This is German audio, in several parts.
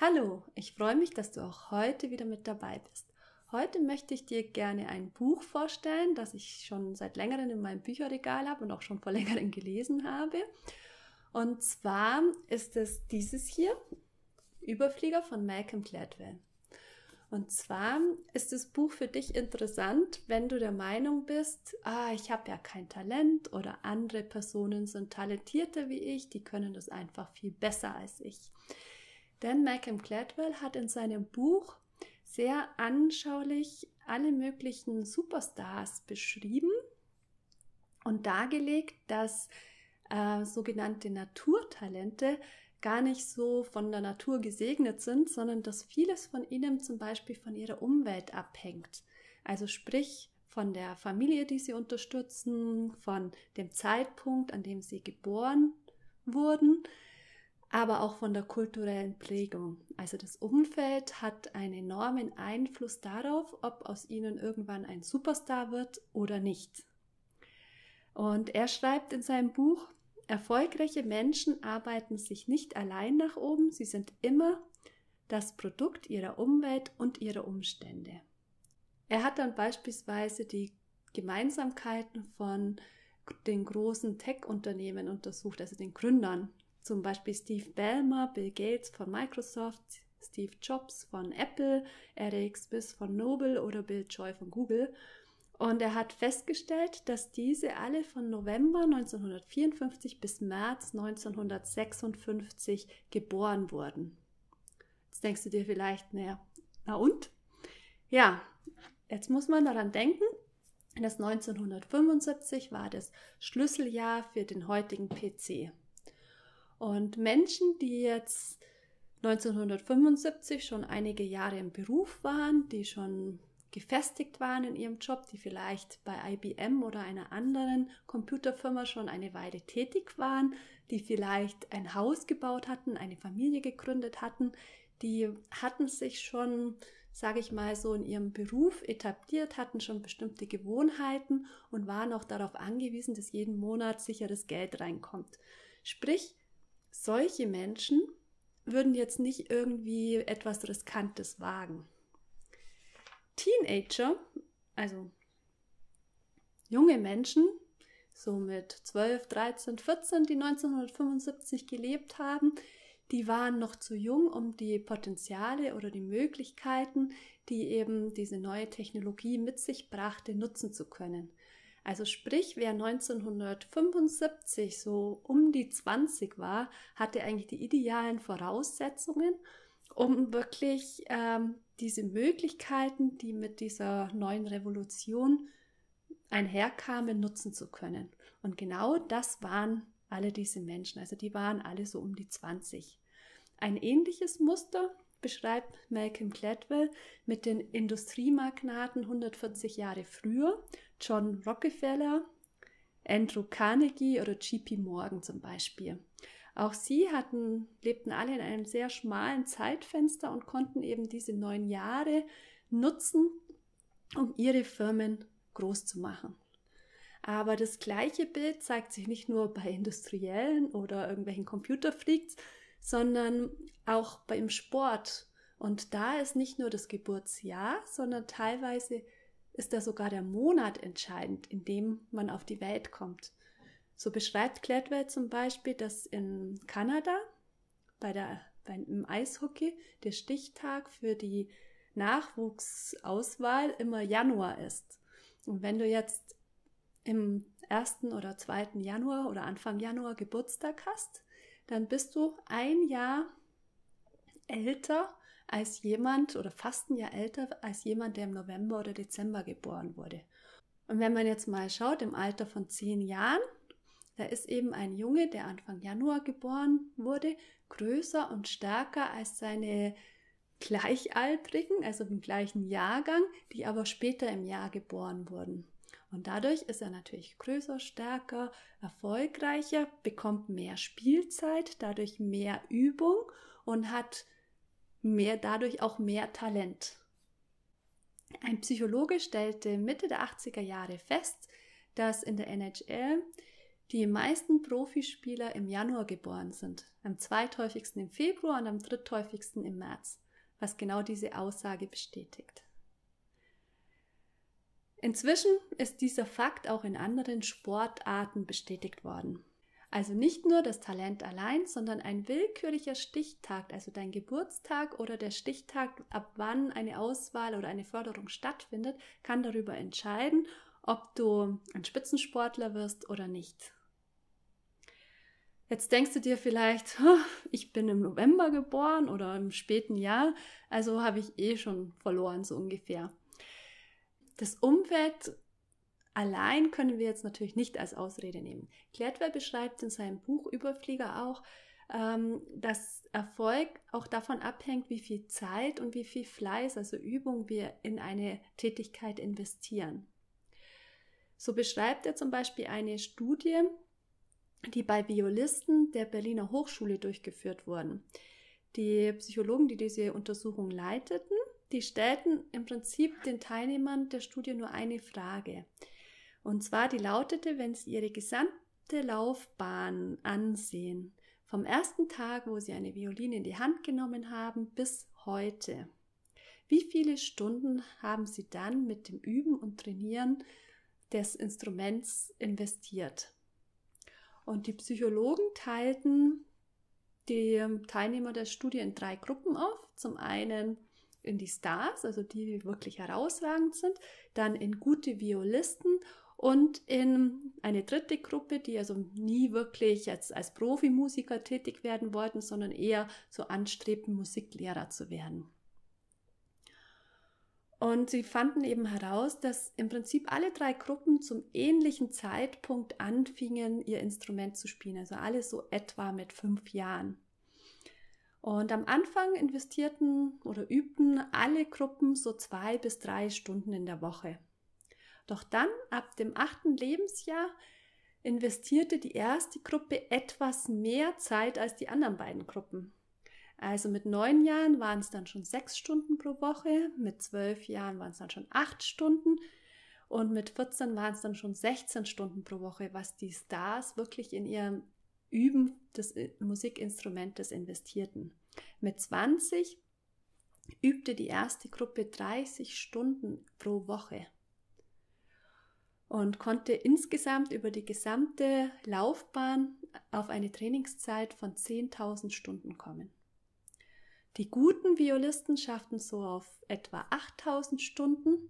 Hallo, ich freue mich, dass du auch heute wieder mit dabei bist. Heute möchte ich dir gerne ein Buch vorstellen, das ich schon seit längerem in meinem Bücherregal habe und auch schon vor längerem gelesen habe. Und zwar ist es dieses hier, Überflieger von Malcolm Gladwell. Und zwar ist das Buch für dich interessant, wenn du der Meinung bist, ah, ich habe ja kein Talent oder andere Personen sind talentierter wie ich, die können das einfach viel besser als ich. Denn Malcolm Gladwell hat in seinem Buch sehr anschaulich alle möglichen Superstars beschrieben und dargelegt, dass äh, sogenannte Naturtalente gar nicht so von der Natur gesegnet sind, sondern dass vieles von ihnen zum Beispiel von ihrer Umwelt abhängt. Also sprich von der Familie, die sie unterstützen, von dem Zeitpunkt, an dem sie geboren wurden, aber auch von der kulturellen Prägung. Also das Umfeld hat einen enormen Einfluss darauf, ob aus ihnen irgendwann ein Superstar wird oder nicht. Und er schreibt in seinem Buch, Erfolgreiche Menschen arbeiten sich nicht allein nach oben, sie sind immer das Produkt ihrer Umwelt und ihrer Umstände. Er hat dann beispielsweise die Gemeinsamkeiten von den großen Tech-Unternehmen untersucht, also den Gründern, zum Beispiel Steve Ballmer, Bill Gates von Microsoft, Steve Jobs von Apple, Eric Smith von Noble oder Bill Joy von Google. Und er hat festgestellt, dass diese alle von November 1954 bis März 1956 geboren wurden. Jetzt denkst du dir vielleicht, naja, na und? Ja, jetzt muss man daran denken, dass 1975 war das Schlüsseljahr für den heutigen PC. Und Menschen, die jetzt 1975 schon einige Jahre im Beruf waren, die schon gefestigt waren in ihrem Job, die vielleicht bei IBM oder einer anderen Computerfirma schon eine Weile tätig waren, die vielleicht ein Haus gebaut hatten, eine Familie gegründet hatten, die hatten sich schon, sage ich mal, so in ihrem Beruf etabliert, hatten schon bestimmte Gewohnheiten und waren auch darauf angewiesen, dass jeden Monat sicheres Geld reinkommt. Sprich, solche Menschen würden jetzt nicht irgendwie etwas Riskantes wagen. Teenager, also junge Menschen, so mit 12, 13, 14, die 1975 gelebt haben, die waren noch zu jung, um die Potenziale oder die Möglichkeiten, die eben diese neue Technologie mit sich brachte, nutzen zu können. Also sprich, wer 1975 so um die 20 war, hatte eigentlich die idealen Voraussetzungen, um wirklich ähm, diese Möglichkeiten, die mit dieser neuen Revolution einherkamen, nutzen zu können. Und genau das waren alle diese Menschen. Also die waren alle so um die 20. Ein ähnliches Muster beschreibt Malcolm Gladwell mit den Industriemagnaten 140 Jahre früher, John Rockefeller, Andrew Carnegie oder JP Morgan zum Beispiel. Auch sie hatten, lebten alle in einem sehr schmalen Zeitfenster und konnten eben diese neun Jahre nutzen, um ihre Firmen groß zu machen. Aber das gleiche Bild zeigt sich nicht nur bei Industriellen oder irgendwelchen Computerfreaks, sondern auch beim Sport. Und da ist nicht nur das Geburtsjahr, sondern teilweise ist da sogar der Monat entscheidend, in dem man auf die Welt kommt. So beschreibt Gladwell zum Beispiel, dass in Kanada bei der, beim Eishockey der Stichtag für die Nachwuchsauswahl immer Januar ist. Und wenn du jetzt im 1. oder 2. Januar oder Anfang Januar Geburtstag hast, dann bist du ein Jahr älter als jemand oder fast ein Jahr älter als jemand, der im November oder Dezember geboren wurde. Und wenn man jetzt mal schaut, im Alter von zehn Jahren da ist eben ein Junge, der Anfang Januar geboren wurde, größer und stärker als seine Gleichaltrigen, also im gleichen Jahrgang, die aber später im Jahr geboren wurden. Und dadurch ist er natürlich größer, stärker, erfolgreicher, bekommt mehr Spielzeit, dadurch mehr Übung und hat mehr, dadurch auch mehr Talent. Ein Psychologe stellte Mitte der 80er Jahre fest, dass in der NHL die meisten Profispieler im Januar geboren sind, am zweithäufigsten im Februar und am dritthäufigsten im März, was genau diese Aussage bestätigt. Inzwischen ist dieser Fakt auch in anderen Sportarten bestätigt worden. Also nicht nur das Talent allein, sondern ein willkürlicher Stichtag, also dein Geburtstag oder der Stichtag, ab wann eine Auswahl oder eine Förderung stattfindet, kann darüber entscheiden, ob du ein Spitzensportler wirst oder nicht. Jetzt denkst du dir vielleicht, ich bin im November geboren oder im späten Jahr, also habe ich eh schon verloren, so ungefähr. Das Umfeld allein können wir jetzt natürlich nicht als Ausrede nehmen. Gladwell beschreibt in seinem Buch Überflieger auch, ähm, dass Erfolg auch davon abhängt, wie viel Zeit und wie viel Fleiß, also Übung wir in eine Tätigkeit investieren. So beschreibt er zum Beispiel eine Studie, die bei Violisten der Berliner Hochschule durchgeführt wurden. Die Psychologen, die diese Untersuchung leiteten, die stellten im Prinzip den Teilnehmern der Studie nur eine Frage. Und zwar die lautete, wenn Sie Ihre gesamte Laufbahn ansehen, vom ersten Tag, wo Sie eine Violine in die Hand genommen haben, bis heute. Wie viele Stunden haben Sie dann mit dem Üben und Trainieren des Instruments investiert? Und die Psychologen teilten die Teilnehmer der Studie in drei Gruppen auf. Zum einen in die Stars, also die, die wirklich herausragend sind, dann in gute Violisten und in eine dritte Gruppe, die also nie wirklich als, als Profimusiker tätig werden wollten, sondern eher so anstrebten, Musiklehrer zu werden. Und sie fanden eben heraus, dass im Prinzip alle drei Gruppen zum ähnlichen Zeitpunkt anfingen, ihr Instrument zu spielen. Also alle so etwa mit fünf Jahren. Und am Anfang investierten oder übten alle Gruppen so zwei bis drei Stunden in der Woche. Doch dann, ab dem achten Lebensjahr, investierte die erste Gruppe etwas mehr Zeit als die anderen beiden Gruppen. Also mit neun Jahren waren es dann schon sechs Stunden pro Woche, mit zwölf Jahren waren es dann schon acht Stunden und mit 14 waren es dann schon 16 Stunden pro Woche, was die Stars wirklich in ihrem Üben des Musikinstrumentes investierten. Mit 20 übte die erste Gruppe 30 Stunden pro Woche und konnte insgesamt über die gesamte Laufbahn auf eine Trainingszeit von 10.000 Stunden kommen. Die guten Violisten schafften so auf etwa 8000 Stunden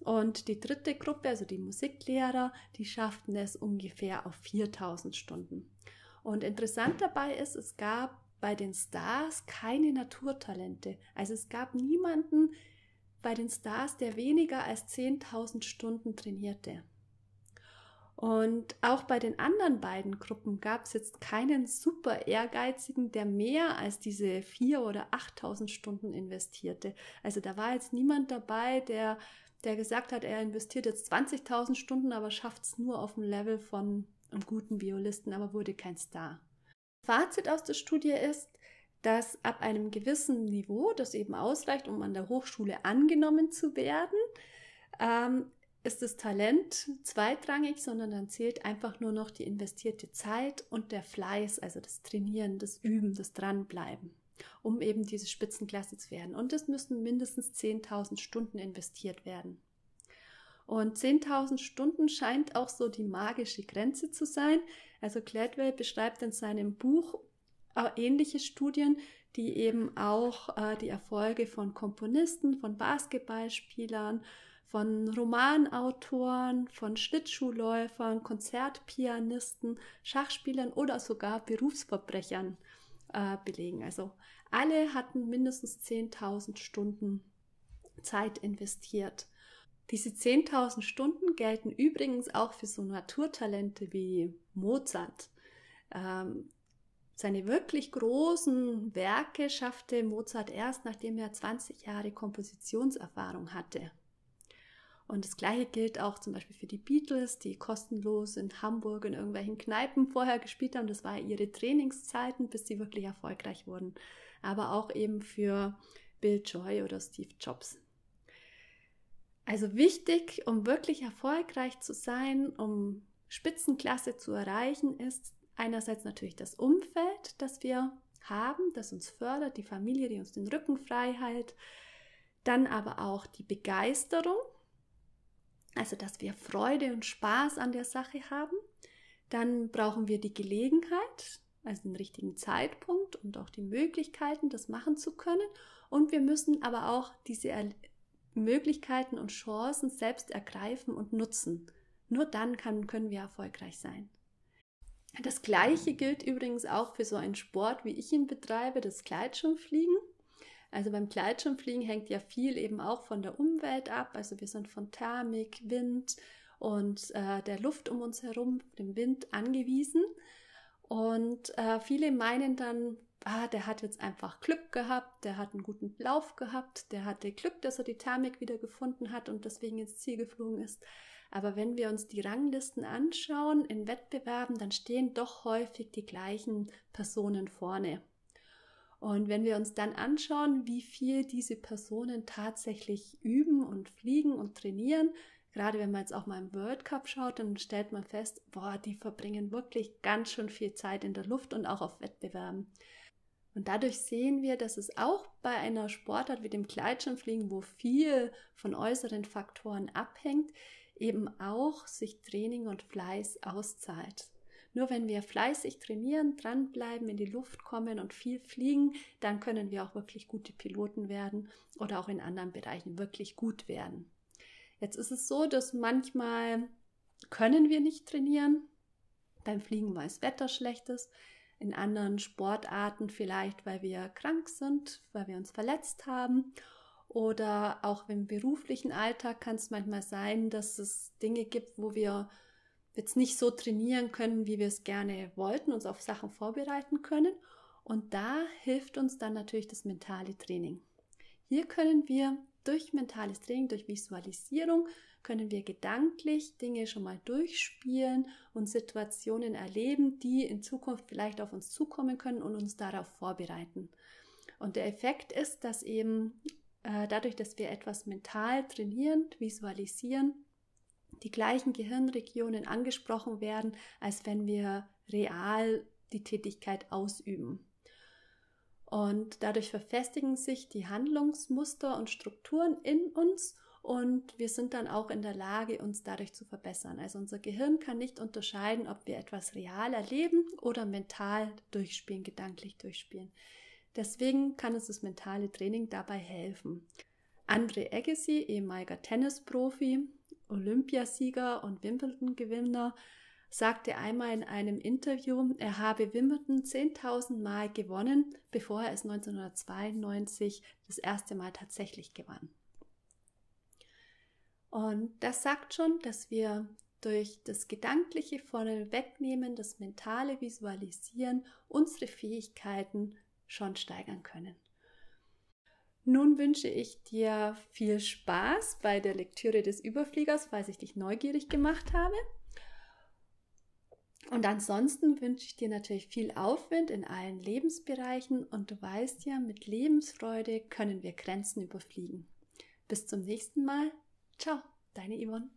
und die dritte Gruppe, also die Musiklehrer, die schafften es ungefähr auf 4000 Stunden. Und interessant dabei ist, es gab bei den Stars keine Naturtalente. Also es gab niemanden bei den Stars, der weniger als 10.000 Stunden trainierte. Und auch bei den anderen beiden Gruppen gab es jetzt keinen super ehrgeizigen, der mehr als diese 4.000 oder 8.000 Stunden investierte. Also da war jetzt niemand dabei, der, der gesagt hat, er investiert jetzt 20.000 Stunden, aber schafft es nur auf dem Level von einem guten Violisten, aber wurde kein Star. Fazit aus der Studie ist, dass ab einem gewissen Niveau, das eben ausreicht, um an der Hochschule angenommen zu werden, ähm, ist das Talent zweitrangig, sondern dann zählt einfach nur noch die investierte Zeit und der Fleiß, also das Trainieren, das Üben, das Dranbleiben, um eben diese Spitzenklasse zu werden. Und es müssen mindestens 10.000 Stunden investiert werden. Und 10.000 Stunden scheint auch so die magische Grenze zu sein. Also Gladwell beschreibt in seinem Buch ähnliche Studien, die eben auch äh, die Erfolge von Komponisten, von Basketballspielern, von Romanautoren, von Schlittschuhläufern, Konzertpianisten, Schachspielern oder sogar Berufsverbrechern äh, belegen. Also alle hatten mindestens 10.000 Stunden Zeit investiert. Diese 10.000 Stunden gelten übrigens auch für so Naturtalente wie Mozart. Ähm, seine wirklich großen Werke schaffte Mozart erst, nachdem er 20 Jahre Kompositionserfahrung hatte. Und das gleiche gilt auch zum Beispiel für die Beatles, die kostenlos in Hamburg in irgendwelchen Kneipen vorher gespielt haben. Das war ihre Trainingszeiten, bis sie wirklich erfolgreich wurden. Aber auch eben für Bill Joy oder Steve Jobs. Also wichtig, um wirklich erfolgreich zu sein, um Spitzenklasse zu erreichen, ist einerseits natürlich das Umfeld, das wir haben, das uns fördert, die Familie, die uns den Rücken frei hält, dann aber auch die Begeisterung, also dass wir Freude und Spaß an der Sache haben. Dann brauchen wir die Gelegenheit, also den richtigen Zeitpunkt und auch die Möglichkeiten, das machen zu können. Und wir müssen aber auch diese Möglichkeiten und Chancen selbst ergreifen und nutzen. Nur dann kann, können wir erfolgreich sein. Das gleiche gilt übrigens auch für so einen Sport, wie ich ihn betreibe, das Gleitschirmfliegen. Also beim Gleitschirmfliegen hängt ja viel eben auch von der Umwelt ab. Also wir sind von Thermik, Wind und äh, der Luft um uns herum, dem Wind angewiesen. Und äh, viele meinen dann, ah, der hat jetzt einfach Glück gehabt, der hat einen guten Lauf gehabt, der hatte Glück, dass er die Thermik wieder gefunden hat und deswegen ins Ziel geflogen ist. Aber wenn wir uns die Ranglisten anschauen in Wettbewerben, dann stehen doch häufig die gleichen Personen vorne. Und wenn wir uns dann anschauen, wie viel diese Personen tatsächlich üben und fliegen und trainieren, gerade wenn man jetzt auch mal im World Cup schaut, dann stellt man fest, boah, die verbringen wirklich ganz schön viel Zeit in der Luft und auch auf Wettbewerben. Und dadurch sehen wir, dass es auch bei einer Sportart wie dem Gleitschirmfliegen, wo viel von äußeren Faktoren abhängt, eben auch sich Training und Fleiß auszahlt. Nur wenn wir fleißig trainieren, dranbleiben, in die Luft kommen und viel fliegen, dann können wir auch wirklich gute Piloten werden oder auch in anderen Bereichen wirklich gut werden. Jetzt ist es so, dass manchmal können wir nicht trainieren. Beim Fliegen, weil das Wetter schlecht ist. In anderen Sportarten vielleicht, weil wir krank sind, weil wir uns verletzt haben oder auch im beruflichen Alltag kann es manchmal sein, dass es Dinge gibt, wo wir jetzt nicht so trainieren können, wie wir es gerne wollten, uns auf Sachen vorbereiten können. Und da hilft uns dann natürlich das mentale Training. Hier können wir durch mentales Training, durch Visualisierung, können wir gedanklich Dinge schon mal durchspielen und Situationen erleben, die in Zukunft vielleicht auf uns zukommen können und uns darauf vorbereiten. Und der Effekt ist, dass eben äh, dadurch, dass wir etwas mental trainieren, visualisieren, die gleichen Gehirnregionen angesprochen werden, als wenn wir real die Tätigkeit ausüben. Und dadurch verfestigen sich die Handlungsmuster und Strukturen in uns und wir sind dann auch in der Lage, uns dadurch zu verbessern. Also unser Gehirn kann nicht unterscheiden, ob wir etwas real erleben oder mental durchspielen, gedanklich durchspielen. Deswegen kann uns das mentale Training dabei helfen. Andre Agassi, ehemaliger Tennisprofi, Olympiasieger und Wimbledon-Gewinner, sagte einmal in einem Interview, er habe Wimbledon 10.000 Mal gewonnen, bevor er es 1992 das erste Mal tatsächlich gewann. Und das sagt schon, dass wir durch das gedankliche vorne wegnehmen, das mentale Visualisieren unsere Fähigkeiten schon steigern können. Nun wünsche ich dir viel Spaß bei der Lektüre des Überfliegers, falls ich dich neugierig gemacht habe. Und ansonsten wünsche ich dir natürlich viel Aufwind in allen Lebensbereichen und du weißt ja, mit Lebensfreude können wir Grenzen überfliegen. Bis zum nächsten Mal. Ciao, deine Yvonne.